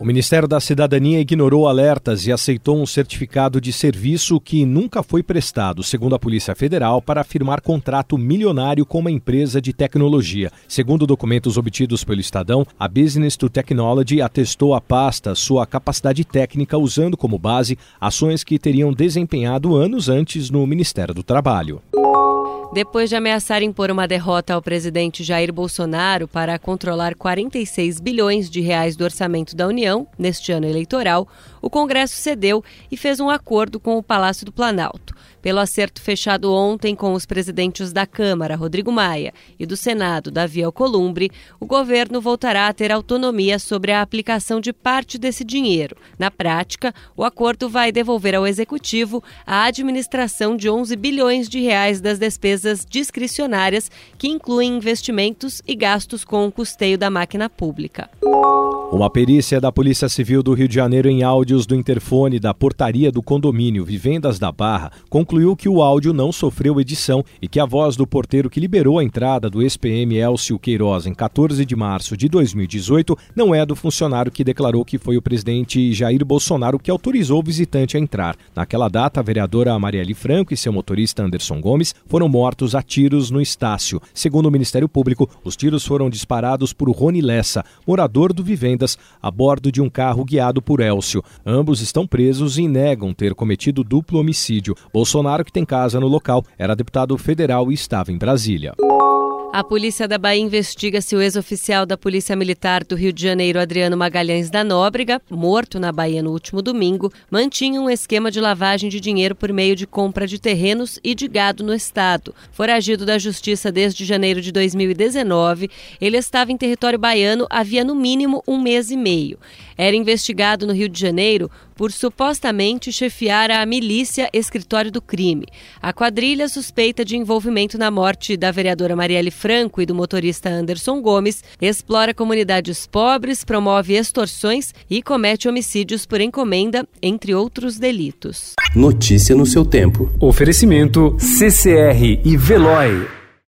O Ministério da Cidadania ignorou alertas e aceitou um certificado de serviço que nunca foi prestado, segundo a Polícia Federal, para firmar contrato milionário com uma empresa de tecnologia. Segundo documentos obtidos pelo Estadão, a Business to Technology atestou à pasta sua capacidade técnica usando como base ações que teriam desempenhado anos antes no Ministério do Trabalho. Depois de ameaçar impor uma derrota ao presidente Jair Bolsonaro para controlar 46 bilhões de reais do orçamento da União neste ano eleitoral, o Congresso cedeu e fez um acordo com o Palácio do Planalto. Pelo acerto fechado ontem com os presidentes da Câmara, Rodrigo Maia, e do Senado, Davi Alcolumbre, o governo voltará a ter autonomia sobre a aplicação de parte desse dinheiro. Na prática, o acordo vai devolver ao Executivo a administração de 11 bilhões de reais das despesas discricionárias, que incluem investimentos e gastos com o custeio da máquina pública. Uma perícia da Polícia Civil do Rio de Janeiro em áudios do interfone da portaria do condomínio Vivendas da Barra concluiu que o áudio não sofreu edição e que a voz do porteiro que liberou a entrada do ex-PM Elcio Queiroz em 14 de março de 2018 não é do funcionário que declarou que foi o presidente Jair Bolsonaro que autorizou o visitante a entrar. Naquela data, a vereadora Marielle Franco e seu motorista Anderson Gomes foram mortos a tiros no Estácio. Segundo o Ministério Público, os tiros foram disparados por Rony Lessa, morador do Vivendas, a bordo de um carro guiado por Elcio. Ambos estão presos e negam ter cometido duplo homicídio. Bolsonaro, que tem casa no local, era deputado federal e estava em Brasília. A polícia da Bahia investiga se o ex-oficial da Polícia Militar do Rio de Janeiro, Adriano Magalhães da Nóbrega, morto na Bahia no último domingo, mantinha um esquema de lavagem de dinheiro por meio de compra de terrenos e de gado no estado. Foragido da Justiça desde janeiro de 2019, ele estava em território baiano havia no mínimo um mês e meio. Era investigado no Rio de Janeiro por supostamente chefiar a milícia Escritório do Crime. A quadrilha suspeita de envolvimento na morte da vereadora Marielle Franco e do motorista Anderson Gomes, explora comunidades pobres, promove extorsões e comete homicídios por encomenda, entre outros delitos. Notícia no seu tempo. Oferecimento CCR e Veloy.